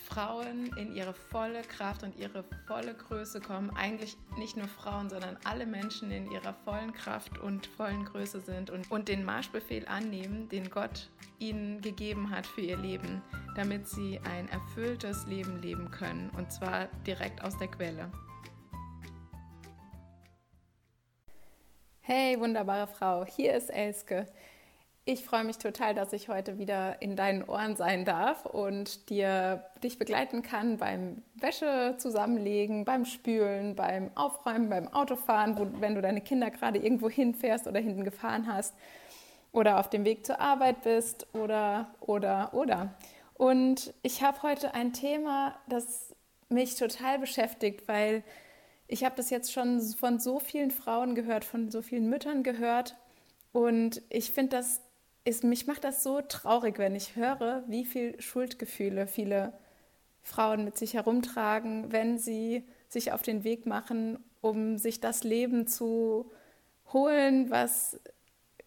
Frauen in ihre volle Kraft und ihre volle Größe kommen. Eigentlich nicht nur Frauen, sondern alle Menschen in ihrer vollen Kraft und vollen Größe sind und, und den Marschbefehl annehmen, den Gott ihnen gegeben hat für ihr Leben, damit sie ein erfülltes Leben leben können. Und zwar direkt aus der Quelle. Hey, wunderbare Frau, hier ist Elske. Ich freue mich total, dass ich heute wieder in deinen Ohren sein darf und dir dich begleiten kann beim Wäsche zusammenlegen, beim Spülen, beim Aufräumen, beim Autofahren, wo, wenn du deine Kinder gerade irgendwo hinfährst oder hinten gefahren hast oder auf dem Weg zur Arbeit bist oder oder oder. Und ich habe heute ein Thema, das mich total beschäftigt, weil ich habe das jetzt schon von so vielen Frauen gehört, von so vielen Müttern gehört und ich finde das ist, mich macht das so traurig, wenn ich höre, wie viel Schuldgefühle viele Frauen mit sich herumtragen, wenn sie sich auf den Weg machen, um sich das Leben zu holen, was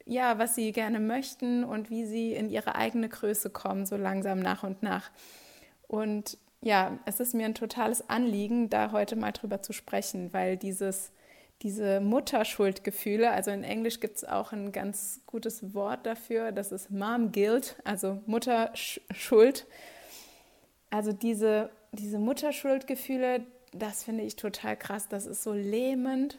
ja, was sie gerne möchten und wie sie in ihre eigene Größe kommen, so langsam nach und nach. Und ja, es ist mir ein totales Anliegen, da heute mal drüber zu sprechen, weil dieses diese Mutterschuldgefühle, also in Englisch gibt es auch ein ganz gutes Wort dafür, das ist Mom Guilt, also Mutterschuld. Also diese, diese Mutterschuldgefühle, das finde ich total krass, das ist so lähmend.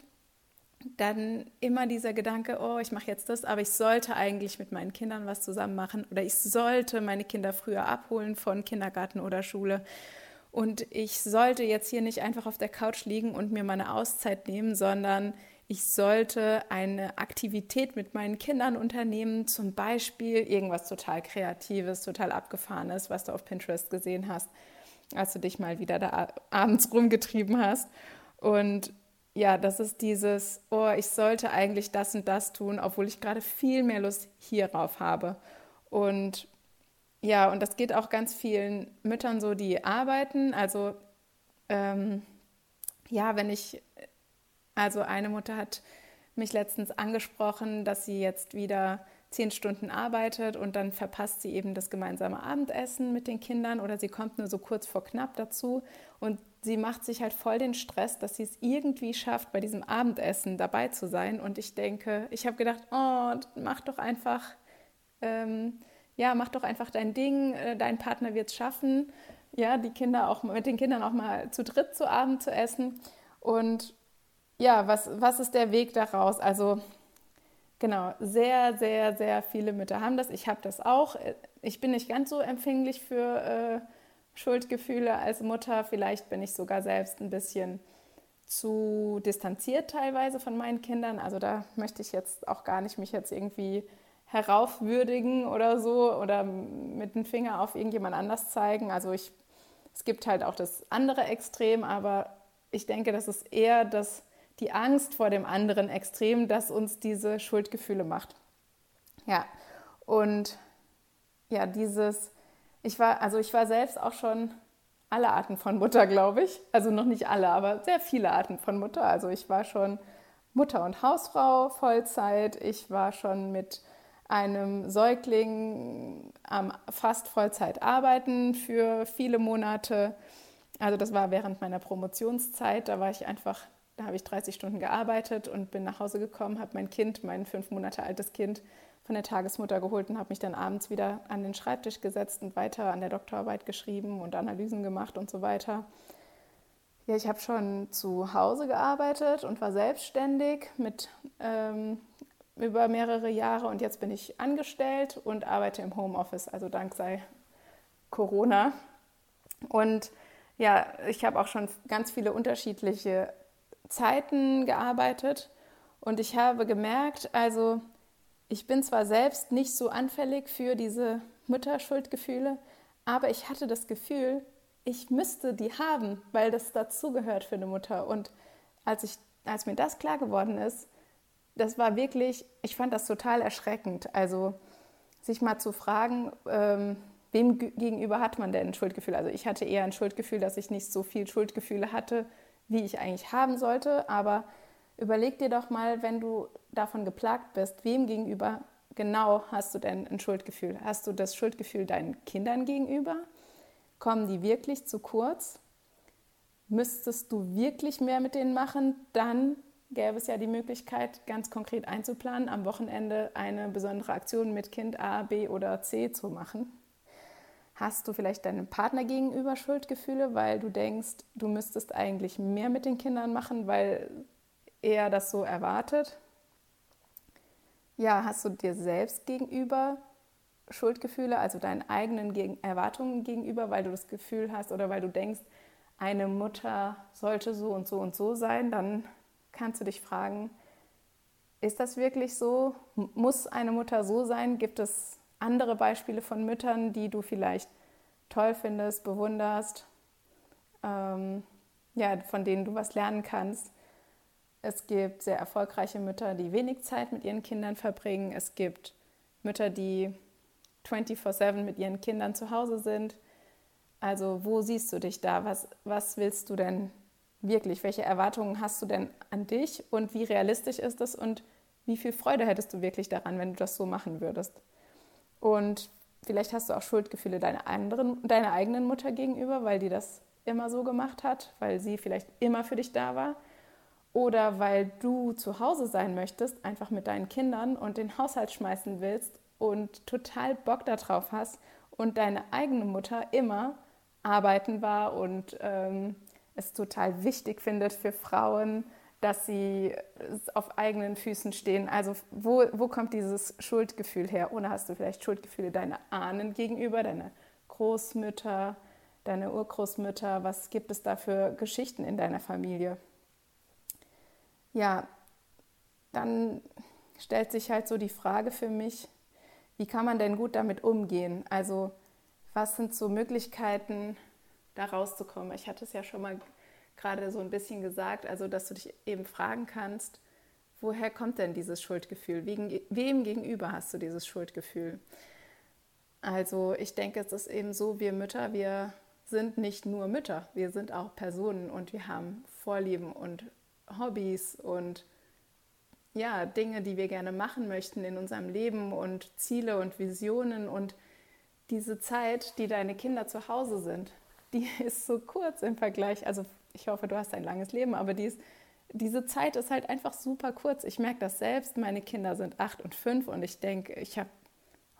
Dann immer dieser Gedanke, oh, ich mache jetzt das, aber ich sollte eigentlich mit meinen Kindern was zusammen machen oder ich sollte meine Kinder früher abholen von Kindergarten oder Schule und ich sollte jetzt hier nicht einfach auf der Couch liegen und mir meine Auszeit nehmen, sondern ich sollte eine Aktivität mit meinen Kindern unternehmen, zum Beispiel irgendwas total Kreatives, total Abgefahrenes, was du auf Pinterest gesehen hast, als du dich mal wieder da abends rumgetrieben hast. Und ja, das ist dieses, oh, ich sollte eigentlich das und das tun, obwohl ich gerade viel mehr Lust hierauf habe. Und ja, und das geht auch ganz vielen Müttern so, die arbeiten. Also ähm, ja, wenn ich, also eine Mutter hat mich letztens angesprochen, dass sie jetzt wieder zehn Stunden arbeitet und dann verpasst sie eben das gemeinsame Abendessen mit den Kindern oder sie kommt nur so kurz vor knapp dazu und sie macht sich halt voll den Stress, dass sie es irgendwie schafft, bei diesem Abendessen dabei zu sein. Und ich denke, ich habe gedacht, oh, mach doch einfach. Ähm, ja, mach doch einfach dein Ding, äh, dein Partner wird es schaffen, ja, die Kinder auch mit den Kindern auch mal zu dritt zu Abend zu essen. Und ja, was, was ist der Weg daraus? Also genau, sehr, sehr, sehr viele Mütter haben das. Ich habe das auch. Ich bin nicht ganz so empfänglich für äh, Schuldgefühle als Mutter. Vielleicht bin ich sogar selbst ein bisschen zu distanziert teilweise von meinen Kindern. Also da möchte ich jetzt auch gar nicht mich jetzt irgendwie heraufwürdigen oder so oder mit dem Finger auf irgendjemand anders zeigen. Also ich, es gibt halt auch das andere Extrem, aber ich denke, das ist eher das, die Angst vor dem anderen Extrem, das uns diese Schuldgefühle macht. Ja, und ja, dieses, ich war, also ich war selbst auch schon alle Arten von Mutter, glaube ich. Also noch nicht alle, aber sehr viele Arten von Mutter. Also ich war schon Mutter und Hausfrau Vollzeit. Ich war schon mit einem Säugling ähm, fast Vollzeit arbeiten für viele Monate. Also das war während meiner Promotionszeit. Da war ich einfach, da habe ich 30 Stunden gearbeitet und bin nach Hause gekommen, habe mein Kind, mein fünf Monate altes Kind von der Tagesmutter geholt und habe mich dann abends wieder an den Schreibtisch gesetzt und weiter an der Doktorarbeit geschrieben und Analysen gemacht und so weiter. Ja, ich habe schon zu Hause gearbeitet und war selbstständig mit ähm, über mehrere Jahre und jetzt bin ich angestellt und arbeite im Homeoffice, also dank sei Corona. Und ja, ich habe auch schon ganz viele unterschiedliche Zeiten gearbeitet und ich habe gemerkt, also ich bin zwar selbst nicht so anfällig für diese Mutterschuldgefühle, aber ich hatte das Gefühl, ich müsste die haben, weil das dazugehört für eine Mutter. Und als, ich, als mir das klar geworden ist, das war wirklich, ich fand das total erschreckend. Also sich mal zu fragen, ähm, wem gegenüber hat man denn ein Schuldgefühl? Also ich hatte eher ein Schuldgefühl, dass ich nicht so viel Schuldgefühle hatte, wie ich eigentlich haben sollte. Aber überleg dir doch mal, wenn du davon geplagt bist, wem gegenüber genau hast du denn ein Schuldgefühl? Hast du das Schuldgefühl deinen Kindern gegenüber? Kommen die wirklich zu kurz? Müsstest du wirklich mehr mit denen machen? Dann gäbe es ja die Möglichkeit, ganz konkret einzuplanen, am Wochenende eine besondere Aktion mit Kind A, B oder C zu machen. Hast du vielleicht deinem Partner gegenüber Schuldgefühle, weil du denkst, du müsstest eigentlich mehr mit den Kindern machen, weil er das so erwartet? Ja, hast du dir selbst gegenüber Schuldgefühle, also deinen eigenen Erwartungen gegenüber, weil du das Gefühl hast oder weil du denkst, eine Mutter sollte so und so und so sein, dann kannst du dich fragen, ist das wirklich so? Muss eine Mutter so sein? Gibt es andere Beispiele von Müttern, die du vielleicht toll findest, bewunderst, ähm, ja, von denen du was lernen kannst? Es gibt sehr erfolgreiche Mütter, die wenig Zeit mit ihren Kindern verbringen. Es gibt Mütter, die 24/7 mit ihren Kindern zu Hause sind. Also wo siehst du dich da? Was, was willst du denn wirklich? Welche Erwartungen hast du denn an dich und wie realistisch ist das und wie viel Freude hättest du wirklich daran, wenn du das so machen würdest? Und vielleicht hast du auch Schuldgefühle deiner, anderen, deiner eigenen Mutter gegenüber, weil die das immer so gemacht hat, weil sie vielleicht immer für dich da war. Oder weil du zu Hause sein möchtest, einfach mit deinen Kindern und den Haushalt schmeißen willst und total Bock darauf hast und deine eigene Mutter immer arbeiten war und ähm, es total wichtig findet für Frauen, dass sie auf eigenen Füßen stehen. Also wo, wo kommt dieses Schuldgefühl her? Oder hast du vielleicht Schuldgefühle deiner Ahnen gegenüber, deiner Großmütter, deine Urgroßmütter? Was gibt es da für Geschichten in deiner Familie? Ja, dann stellt sich halt so die Frage für mich, wie kann man denn gut damit umgehen? Also was sind so Möglichkeiten, da rauszukommen? Ich hatte es ja schon mal gerade so ein bisschen gesagt, also dass du dich eben fragen kannst, woher kommt denn dieses Schuldgefühl? Wem gegenüber hast du dieses Schuldgefühl? Also ich denke, es ist eben so, wir Mütter, wir sind nicht nur Mütter, wir sind auch Personen und wir haben Vorlieben und Hobbys und ja, Dinge, die wir gerne machen möchten in unserem Leben und Ziele und Visionen und diese Zeit, die deine Kinder zu Hause sind, die ist so kurz im Vergleich. Also ich hoffe, du hast ein langes Leben, aber die ist, diese Zeit ist halt einfach super kurz. Ich merke das selbst. Meine Kinder sind acht und fünf und ich denke, ich habe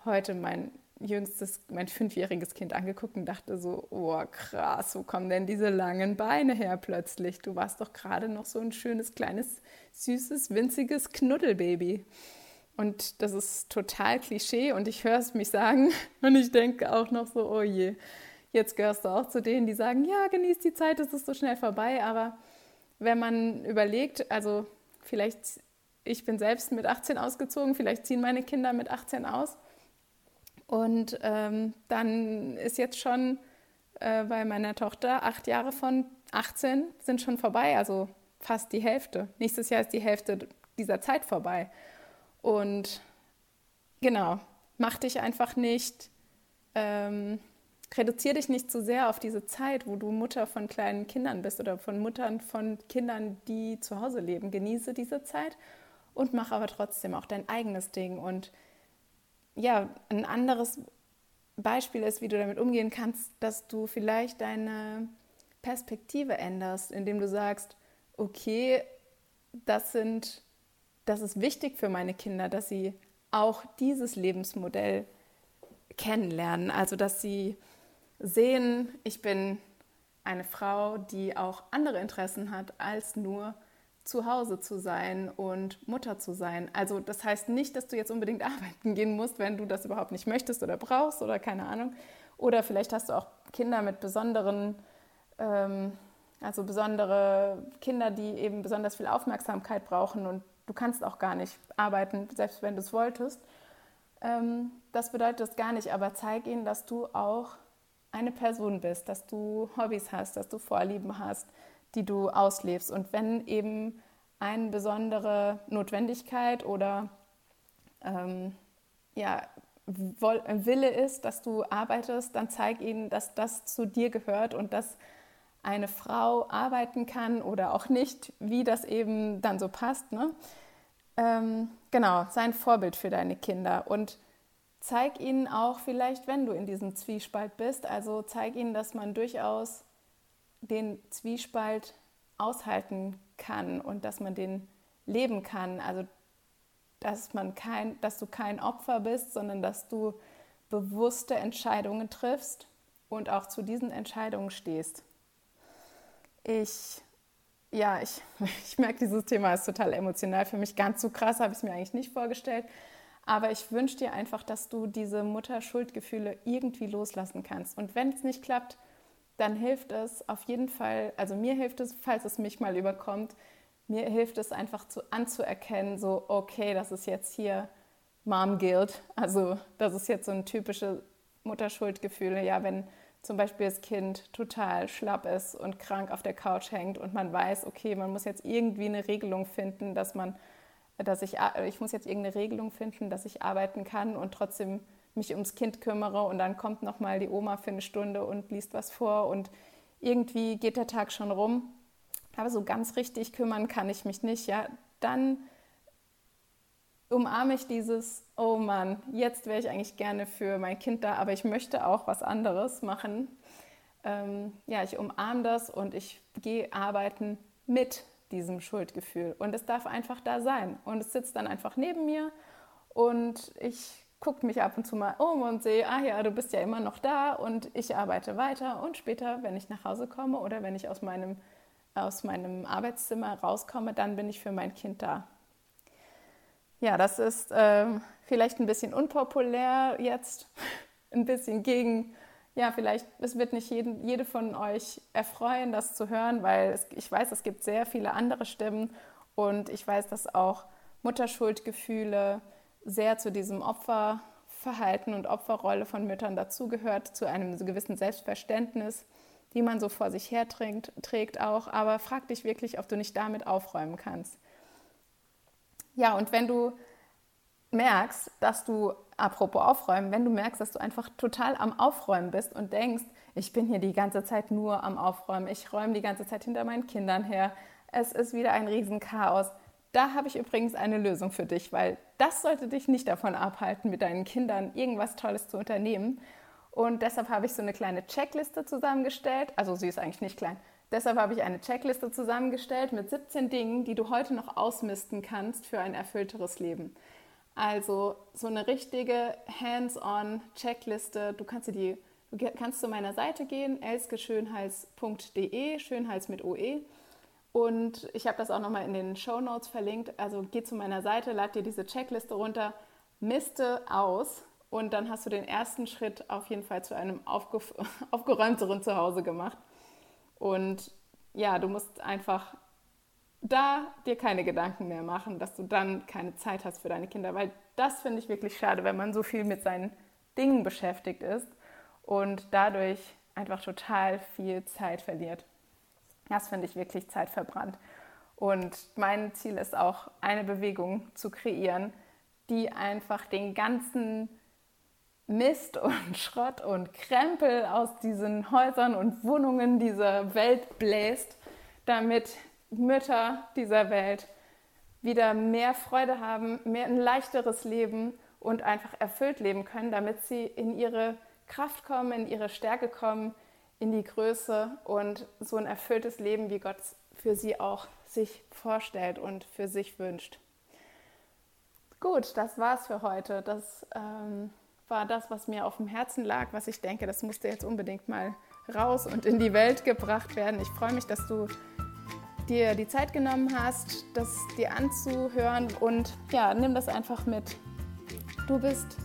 heute mein jüngstes, mein fünfjähriges Kind angeguckt und dachte so, oh krass, wo kommen denn diese langen Beine her plötzlich? Du warst doch gerade noch so ein schönes, kleines, süßes, winziges Knuddelbaby. Und das ist total Klischee und ich höre es mich sagen und ich denke auch noch so, oh je, jetzt gehörst du auch zu denen, die sagen, ja, genieß die Zeit, es ist so schnell vorbei. Aber wenn man überlegt, also vielleicht, ich bin selbst mit 18 ausgezogen, vielleicht ziehen meine Kinder mit 18 aus und ähm, dann ist jetzt schon äh, bei meiner Tochter acht Jahre von 18 sind schon vorbei, also fast die Hälfte. Nächstes Jahr ist die Hälfte dieser Zeit vorbei. Und genau, mach dich einfach nicht, ähm, reduziere dich nicht zu sehr auf diese Zeit, wo du Mutter von kleinen Kindern bist oder von Muttern von Kindern, die zu Hause leben. Genieße diese Zeit und mach aber trotzdem auch dein eigenes Ding und ja, ein anderes Beispiel ist, wie du damit umgehen kannst, dass du vielleicht deine Perspektive änderst, indem du sagst, okay, das sind, das ist wichtig für meine Kinder, dass sie auch dieses Lebensmodell kennenlernen. Also dass sie sehen, ich bin eine Frau, die auch andere Interessen hat als nur zu Hause zu sein und Mutter zu sein. Also das heißt nicht, dass du jetzt unbedingt arbeiten gehen musst, wenn du das überhaupt nicht möchtest oder brauchst oder keine Ahnung. Oder vielleicht hast du auch Kinder mit besonderen, ähm, also besondere Kinder, die eben besonders viel Aufmerksamkeit brauchen und du kannst auch gar nicht arbeiten, selbst wenn du es wolltest. Ähm, das bedeutet das gar nicht, aber zeig ihnen, dass du auch eine Person bist, dass du Hobbys hast, dass du Vorlieben hast, die du auslebst. Und wenn eben eine besondere Notwendigkeit oder ähm, ja, Wille ist, dass du arbeitest, dann zeig ihnen, dass das zu dir gehört und dass eine Frau arbeiten kann oder auch nicht, wie das eben dann so passt. Ne? Ähm, genau, sei ein Vorbild für deine Kinder und zeig ihnen auch vielleicht, wenn du in diesem Zwiespalt bist, also zeig ihnen, dass man durchaus den Zwiespalt aushalten kann und dass man den leben kann. Also dass man kein, dass du kein Opfer bist, sondern dass du bewusste Entscheidungen triffst und auch zu diesen Entscheidungen stehst. Ich, ja, ich, ich merke, dieses Thema ist total emotional für mich. Ganz so krass habe ich es mir eigentlich nicht vorgestellt. Aber ich wünsche dir einfach, dass du diese Mutter-Schuldgefühle irgendwie loslassen kannst. Und wenn es nicht klappt, dann hilft es auf jeden Fall, also mir hilft es, falls es mich mal überkommt, mir hilft es einfach zu, anzuerkennen, so, okay, das ist jetzt hier Mom Guilt. Also, das ist jetzt so ein typisches Mutterschuldgefühl. Ja, wenn zum Beispiel das Kind total schlapp ist und krank auf der Couch hängt und man weiß, okay, man muss jetzt irgendwie eine Regelung finden, dass man, dass ich, ich muss jetzt irgendeine Regelung finden, dass ich arbeiten kann und trotzdem mich ums Kind kümmere und dann kommt noch mal die Oma für eine Stunde und liest was vor und irgendwie geht der Tag schon rum aber so ganz richtig kümmern kann ich mich nicht, ja, dann umarme ich dieses, oh Mann, jetzt wäre ich eigentlich gerne für mein Kind da, aber ich möchte auch was anderes machen. Ähm, ja, ich umarme das und ich gehe arbeiten mit diesem Schuldgefühl. Und es darf einfach da sein. Und es sitzt dann einfach neben mir und ich gucke mich ab und zu mal um und sehe, ah ja, du bist ja immer noch da und ich arbeite weiter. Und später, wenn ich nach Hause komme oder wenn ich aus meinem aus meinem Arbeitszimmer rauskomme, dann bin ich für mein Kind da. Ja, das ist äh, vielleicht ein bisschen unpopulär jetzt, ein bisschen gegen, ja, vielleicht, es wird nicht jeden, jede von euch erfreuen, das zu hören, weil es, ich weiß, es gibt sehr viele andere Stimmen und ich weiß, dass auch Mutterschuldgefühle sehr zu diesem Opferverhalten und Opferrolle von Müttern dazugehört, zu einem gewissen Selbstverständnis die man so vor sich her trägt, trägt auch. Aber frag dich wirklich, ob du nicht damit aufräumen kannst. Ja, und wenn du merkst, dass du, apropos aufräumen, wenn du merkst, dass du einfach total am Aufräumen bist und denkst, ich bin hier die ganze Zeit nur am Aufräumen, ich räume die ganze Zeit hinter meinen Kindern her, es ist wieder ein Riesenchaos. Da habe ich übrigens eine Lösung für dich, weil das sollte dich nicht davon abhalten, mit deinen Kindern irgendwas Tolles zu unternehmen. Und deshalb habe ich so eine kleine Checkliste zusammengestellt. Also sie ist eigentlich nicht klein. Deshalb habe ich eine Checkliste zusammengestellt mit 17 Dingen, die du heute noch ausmisten kannst für ein erfüllteres Leben. Also so eine richtige hands-on Checkliste. Du kannst die du kannst zu meiner Seite gehen, elskeschönhals.de, Schönhals mit OE. Und ich habe das auch nochmal in den Show Notes verlinkt. Also geh zu meiner Seite, lad dir diese Checkliste runter, miste aus, und dann hast du den ersten Schritt auf jeden Fall zu einem aufge aufgeräumteren Zuhause gemacht. Und ja, du musst einfach da dir keine Gedanken mehr machen, dass du dann keine Zeit hast für deine Kinder, weil das finde ich wirklich schade, wenn man so viel mit seinen Dingen beschäftigt ist und dadurch einfach total viel Zeit verliert. Das finde ich wirklich zeitverbrannt. Und mein Ziel ist auch, eine Bewegung zu kreieren, die einfach den ganzen Mist und Schrott und Krempel aus diesen Häusern und Wohnungen dieser Welt bläst, damit Mütter dieser Welt wieder mehr Freude haben, mehr ein leichteres Leben und einfach erfüllt leben können, damit sie in ihre Kraft kommen, in ihre Stärke kommen, in die Größe und so ein erfülltes Leben, wie Gott für sie auch sich vorstellt und für sich wünscht. Gut, das war's für heute. Das ähm, war das, was mir auf dem Herzen lag, was ich denke, das musste jetzt unbedingt mal raus und in die Welt gebracht werden. Ich freue mich, dass du dir die Zeit genommen hast, das dir anzuhören und ja, nimm das einfach mit. Du bist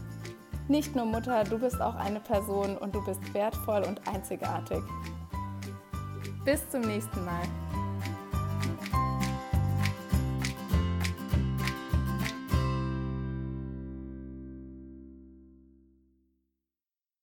nicht nur Mutter, du bist auch eine Person und du bist wertvoll und einzigartig. Bis zum nächsten Mal.